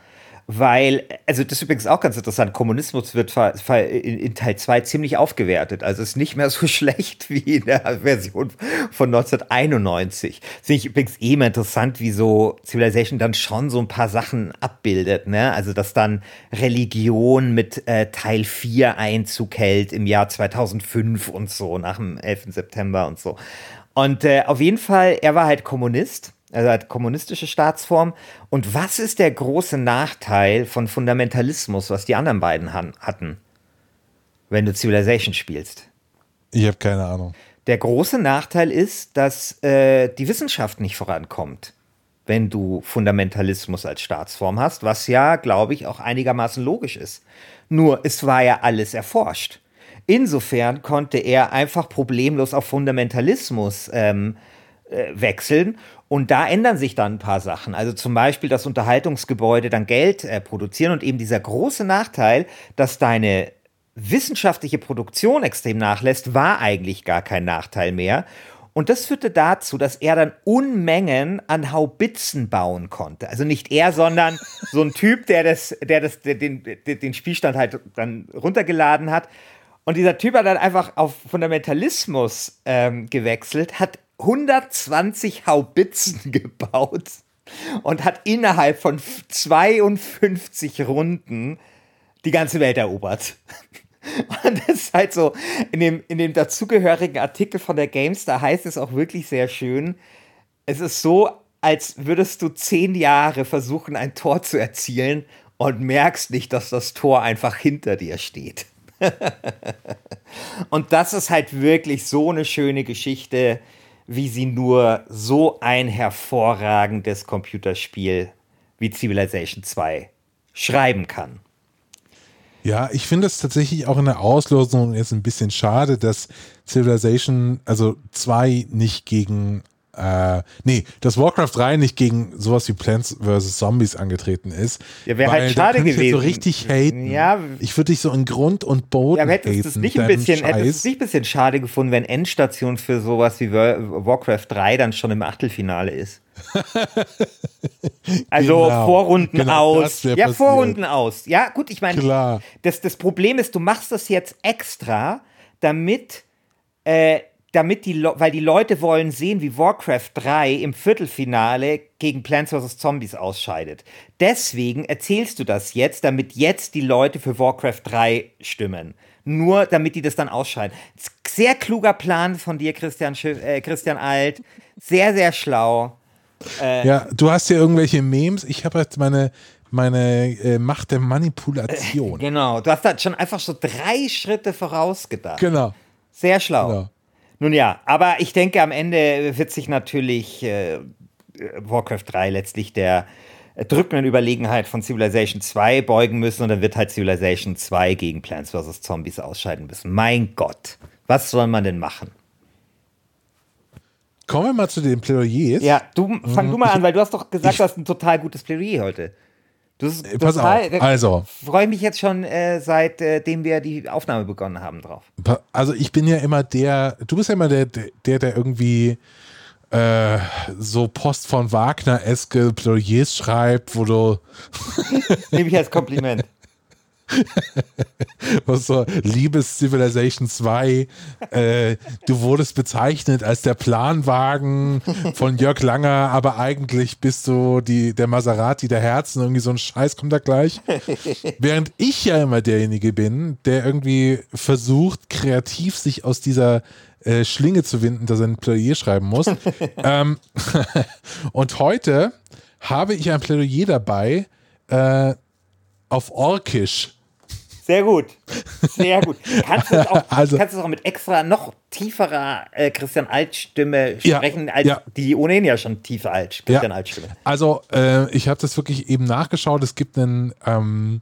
Weil, also das ist übrigens auch ganz interessant, Kommunismus wird in, Teil 2 ziemlich aufgewertet. Also ist nicht mehr so schlecht wie in der Version von 1991. Das finde ich übrigens eh immer interessant, wie so Civilization dann schon so ein paar Sachen abbildet. Ne? Also dass dann Religion mit äh, Teil 4 Einzug hält im Jahr 2005 und so, nach dem 11. September und so. Und äh, auf jeden Fall, er war halt Kommunist also hat kommunistische Staatsform. Und was ist der große Nachteil von Fundamentalismus, was die anderen beiden hatten, wenn du Civilization spielst? Ich habe keine Ahnung. Der große Nachteil ist, dass äh, die Wissenschaft nicht vorankommt, wenn du Fundamentalismus als Staatsform hast, was ja, glaube ich, auch einigermaßen logisch ist. Nur, es war ja alles erforscht. Insofern konnte er einfach problemlos auf Fundamentalismus ähm, äh, wechseln. Und da ändern sich dann ein paar Sachen. Also zum Beispiel, dass Unterhaltungsgebäude dann Geld äh, produzieren und eben dieser große Nachteil, dass deine wissenschaftliche Produktion extrem nachlässt, war eigentlich gar kein Nachteil mehr. Und das führte dazu, dass er dann Unmengen an Haubitzen bauen konnte. Also nicht er, sondern so ein Typ, der, das, der, das, der den, den, den Spielstand halt dann runtergeladen hat. Und dieser Typ hat dann einfach auf Fundamentalismus ähm, gewechselt, hat 120 Haubitzen gebaut und hat innerhalb von 52 Runden die ganze Welt erobert. Und das ist halt so, in dem, in dem dazugehörigen Artikel von der GameStar heißt es auch wirklich sehr schön. Es ist so, als würdest du zehn Jahre versuchen, ein Tor zu erzielen und merkst nicht, dass das Tor einfach hinter dir steht. und das ist halt wirklich so eine schöne Geschichte, wie sie nur so ein hervorragendes Computerspiel wie Civilization 2 schreiben kann. Ja, ich finde es tatsächlich auch in der Auslosung jetzt ein bisschen schade, dass Civilization, also 2 nicht gegen, äh, nee, dass Warcraft 3 nicht gegen sowas wie Plants vs. Zombies angetreten ist. Ja, wäre halt schade kann ich so gewesen. richtig haten. Ja. Ich würde dich so in Grund und Boden Ja, hättest du es haten, nicht ein bisschen, hättest Scheiß. es nicht ein bisschen schade gefunden, wenn Endstation für sowas wie War- Warcraft 3 dann schon im Achtelfinale ist? Also Genau. Vorrunden Genau, aus. Ja, passiert. Vorrunden aus. Ja, gut, ich meine, das, das Problem ist, du machst das jetzt extra, damit, äh, damit die, Le weil die Leute wollen sehen, wie Warcraft 3 im Viertelfinale gegen Plants vs. Zombies ausscheidet. Deswegen erzählst du das jetzt, damit jetzt die Leute für Warcraft 3 stimmen. Nur damit die das dann ausscheiden. Sehr kluger Plan von dir, Christian, Schiff, äh, Christian Alt. Sehr, sehr schlau. Ja, du hast ja irgendwelche Memes. Ich habe jetzt meine, meine äh, Macht der Manipulation. Genau. Du hast da schon einfach so drei Schritte vorausgedacht. genau. Sehr schlau. Genau. Nun ja, aber ich denke, am Ende wird sich natürlich äh, Warcraft 3 letztlich der drückenden Überlegenheit von Civilization 2 beugen müssen und dann wird halt Civilization 2 gegen Plants vs. Zombies ausscheiden müssen. Mein Gott, was soll man denn machen? Kommen wir mal zu den Plädoyers. Ja, du fang du mal an, weil du hast doch gesagt, du hast ein total gutes Plädoyer heute. Du hast Äh, Pass auf, also. freue mich jetzt schon, äh, seitdem wir die Aufnahme begonnen haben drauf. Also ich bin ja immer der, du bist ja immer der, der, der irgendwie äh, so Post von Wagner-eske Plädoyers schreibt, wo du, Nehme ich als Kompliment. Was so, liebes Civilization 2, äh, du wurdest bezeichnet als der Planwagen von Jörg Langer, aber eigentlich bist du die, der Maserati der Herzen, irgendwie so ein Scheiß kommt da gleich. Während ich ja immer derjenige bin, der irgendwie versucht, kreativ sich aus dieser äh, Schlinge zu winden, dass er ein Plädoyer schreiben muss. ähm, und heute habe ich ein Plädoyer dabei äh, auf Orkisch. Sehr gut. Sehr gut. Kannst du es auch, also, kannst auch mit extra noch tieferer äh, Christian Alt-Stimme sprechen, ja, als ja. die ohnehin ja schon tiefe Alt, Christian ja. Alt-Stimme? Also, äh, ich habe das wirklich eben nachgeschaut. Es gibt einen ähm,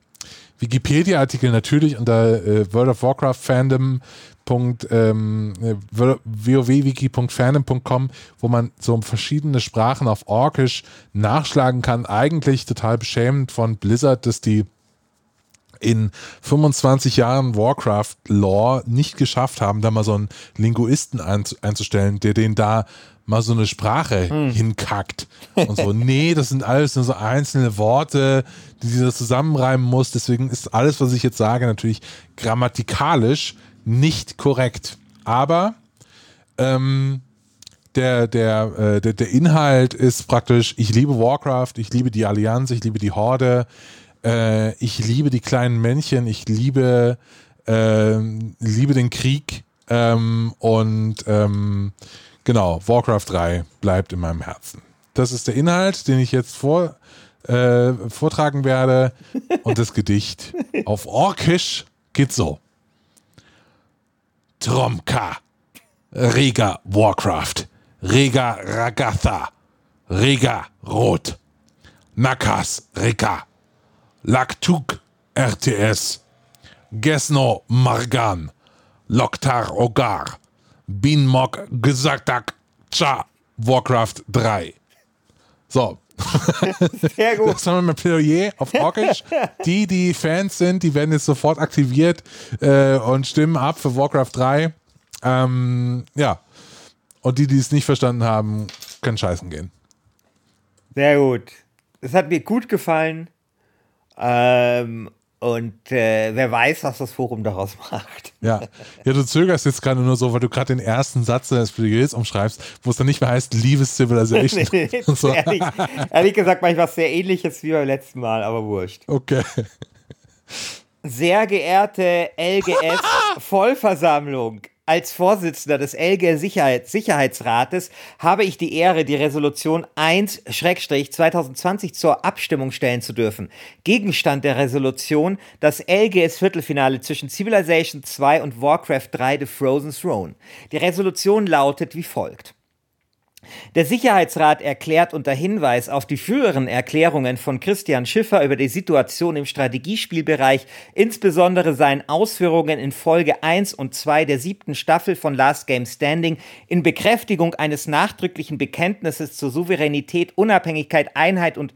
Wikipedia-Artikel natürlich unter äh, World of Warcraft Fandom ähm, wo man so verschiedene Sprachen auf Orkisch nachschlagen kann. Eigentlich total beschämend von Blizzard, dass die in 25 Jahren Warcraft-Lore nicht geschafft haben, da mal so einen Linguisten einzustellen, der den da mal so eine Sprache hm. hinkackt. Und so, nee, das sind alles nur so einzelne Worte, die sie da zusammenreimen muss. Deswegen ist alles, was ich jetzt sage, natürlich grammatikalisch nicht korrekt. Aber ähm, der, der, äh, der, der Inhalt ist praktisch, ich liebe Warcraft, ich liebe die Allianz, ich liebe die Horde, äh, ich liebe die kleinen Männchen, ich liebe, äh, liebe den Krieg ähm, und ähm, genau, Warcraft 3 bleibt in meinem Herzen. Das ist der Inhalt, den ich jetzt vor, äh, vortragen werde. Und das Gedicht auf Orkisch geht so. Tromka, Rega Warcraft, Rega Ragatha, Rega Rot, Nakas Reka, Laktuk RTS, Gesno Margan, Loktar Ogar, Binmok Gesagtak Cha, Warcraft 3. So. Sehr gut. Das haben wir mit Plädoyer auf Orkish. Die, die Fans sind, die werden jetzt sofort aktiviert äh, und stimmen ab für Warcraft 3. Ähm, ja. Und die, die es nicht verstanden haben, können scheißen gehen. Sehr gut. Es hat mir gut gefallen. Ähm, und äh, wer weiß, was das Forum daraus macht. Ja, ja du zögerst jetzt gerade nur so, weil du gerade den ersten Satz des Plädoyers umschreibst, wo es dann nicht mehr heißt, Liebes Civilization. nee, nee, so. ehrlich, ehrlich gesagt, manchmal was sehr ähnliches wie beim letzten Mal, aber wurscht. Okay. Sehr geehrte LGS-Vollversammlung, als Vorsitzender des LG Sicherheit, Sicherheitsrates habe ich die Ehre, die Resolution 1-2020 zur Abstimmung stellen zu dürfen. Gegenstand der Resolution das LGS Viertelfinale zwischen Civilization 2 und Warcraft 3 The Frozen Throne. Die Resolution lautet wie folgt. Der Sicherheitsrat erklärt unter Hinweis auf die früheren Erklärungen von Christian Schiffer über die Situation im Strategiespielbereich, insbesondere seinen Ausführungen in Folge 1 und 2 der siebten Staffel von Last Game Standing, in Bekräftigung eines nachdrücklichen Bekenntnisses zur Souveränität, Unabhängigkeit, Einheit und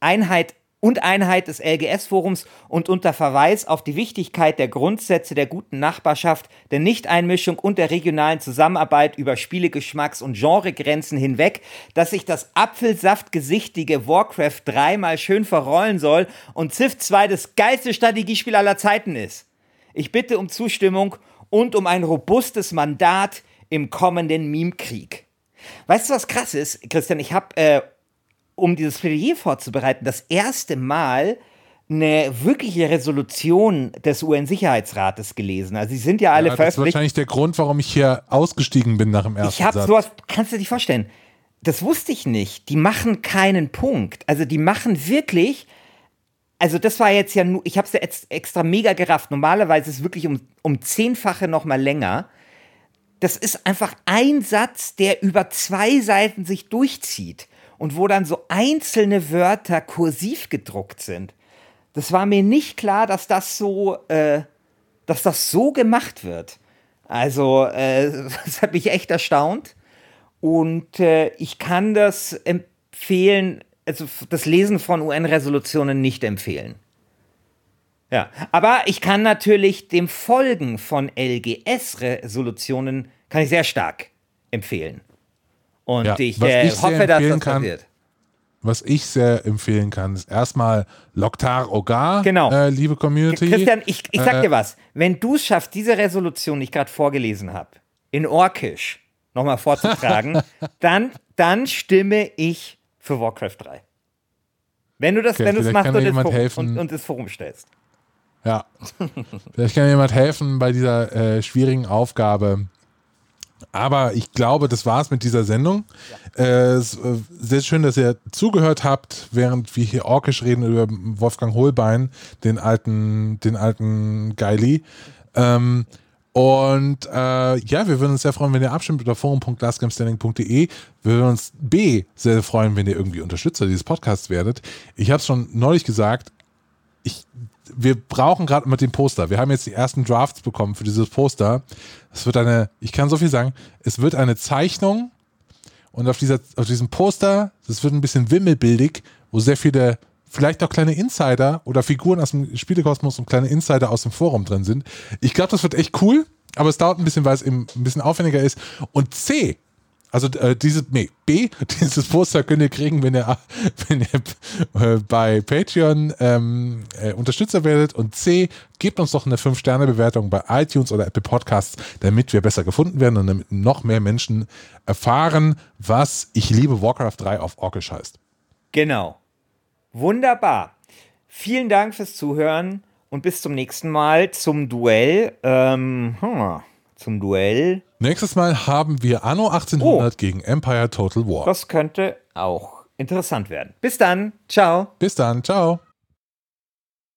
Einheit und Einheit des LGS-Forums und unter Verweis auf die Wichtigkeit der Grundsätze der guten Nachbarschaft, der Nichteinmischung und der regionalen Zusammenarbeit über Spielegeschmacks- und Genregrenzen hinweg, dass sich das apfelsaftgesichtige Warcraft 3 mal schön verrollen soll und Civ 2 das geilste Strategiespiel aller Zeiten ist. Ich bitte um Zustimmung und um ein robustes Mandat im kommenden Meme-Krieg. Weißt du, was krass ist, Christian? Ich habe äh, um dieses Plädoyer vorzubereiten, das erste Mal eine wirkliche Resolution des UN-Sicherheitsrates gelesen. Also sie sind ja alle ja, veröffentlicht. Das ist wahrscheinlich der Grund, warum ich hier ausgestiegen bin nach dem ersten ich hab Satz. Sowas, kannst du dir vorstellen? Das wusste ich nicht. Die machen keinen Punkt. Also die machen wirklich also das war jetzt ja nur, ich habe es ja jetzt extra mega gerafft. Normalerweise ist es wirklich um, um zehnfache noch mal länger. Das ist einfach ein Satz, der über zwei Seiten sich durchzieht und wo dann so einzelne Wörter kursiv gedruckt sind. Das war mir nicht klar, dass das so, äh, dass das so gemacht wird. Also, äh, das hat mich echt erstaunt. Und äh, ich kann das empfehlen, also das Lesen von UN-Resolutionen nicht empfehlen. Ja, aber ich kann natürlich dem Folgen von LGS-Resolutionen kann ich sehr stark empfehlen. Und ja, ich äh, hoffe, dass das passiert. was ich sehr empfehlen kann, ist erstmal Loktar Ogar, Genau. äh, liebe Community. Christian, ich, ich sag Äh, dir was. Wenn du es schaffst, diese Resolution, die ich gerade vorgelesen habe, in Orkisch nochmal vorzutragen, dann, dann stimme ich für Warcraft 3. Wenn du das, Okay, wenn du es machst kann und das, jemand Forum, helfen. und, und das Forum stellst. Ja. Vielleicht kann mir jemand helfen bei dieser äh, schwierigen Aufgabe. Aber ich glaube, das war's mit dieser Sendung. Äh, es, äh, sehr schön, dass ihr zugehört habt, während wir hier orkisch reden über Wolfgang Holbein, den alten, den alten Geili. Ähm, und äh, ja, wir würden uns sehr freuen, wenn ihr abstimmt unter forum.lastgamestanding.de. Wir würden uns B sehr freuen, wenn ihr irgendwie Unterstützer dieses Podcasts werdet. Ich habe es schon neulich gesagt, ich, wir brauchen gerade mit dem Poster. Wir haben jetzt die ersten Drafts bekommen für dieses Poster. Es wird eine, ich kann so viel sagen, es wird eine Zeichnung und auf, dieser, auf diesem Poster, das wird ein bisschen wimmelbildig, wo sehr viele, vielleicht auch kleine Insider oder Figuren aus dem Spielekosmos und kleine Insider aus dem Forum drin sind. Ich glaube, das wird echt cool, aber es dauert ein bisschen, weil es eben ein bisschen aufwendiger ist. Und C, also äh, diese, nee, B, dieses Poster könnt ihr kriegen, wenn ihr, wenn ihr äh, bei Patreon ähm, äh, Unterstützer werdet. Und C, gebt uns doch eine 5-Sterne-Bewertung bei iTunes oder Apple Podcasts, damit wir besser gefunden werden und damit noch mehr Menschen erfahren, was Ich liebe Warcraft 3 auf Orkish heißt. Genau. Wunderbar. Vielen Dank fürs Zuhören und bis zum nächsten Mal zum Duell. Ähm, hm, zum Duell. Nächstes Mal haben wir Anno 1800 gegen Empire Total War. Das könnte auch interessant werden. Bis dann. Ciao. Bis dann, ciao.